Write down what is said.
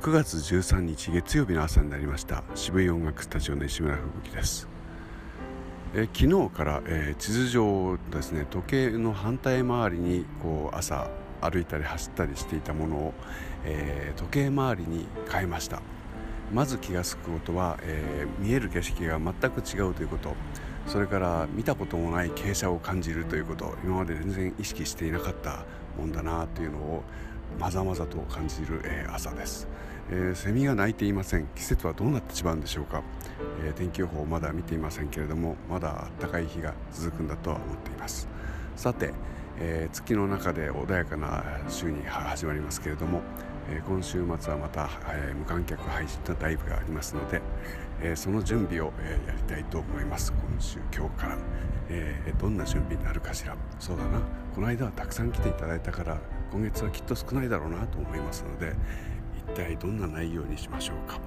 9月13日月曜日の朝になりました。渋い音楽スタジオの石村吹雪です。え昨日から、えー、地図上ですね時計の反対回りにこう朝歩いたり走ったりしていたものを、えー、時計回りに変えました。まず気が付くことは、えー、見える景色が全く違うということ。それから見たこともない傾斜を感じるということ。今まで全然意識していなかったもんだなというのをまざまざと感じる、え、朝です、えー、セミが鳴いていません。季節はどうなってしまうんでしょうか、えー、天気予報まだ見ていませんけれどもまだ暖かい日が続くんだとは思っています。さて、え月の中で穏やかな週に始まりますけれどもえ今週末はまた、え無観客配信のライブがありますので、えその準備を、えやりたいと思います。今週今日から、えどんな準備になるかしら。そうだな。この間はたくさん来ていただいたから今月はきっと少ないだろうなと思いますので一体どんな内容にしましょうか。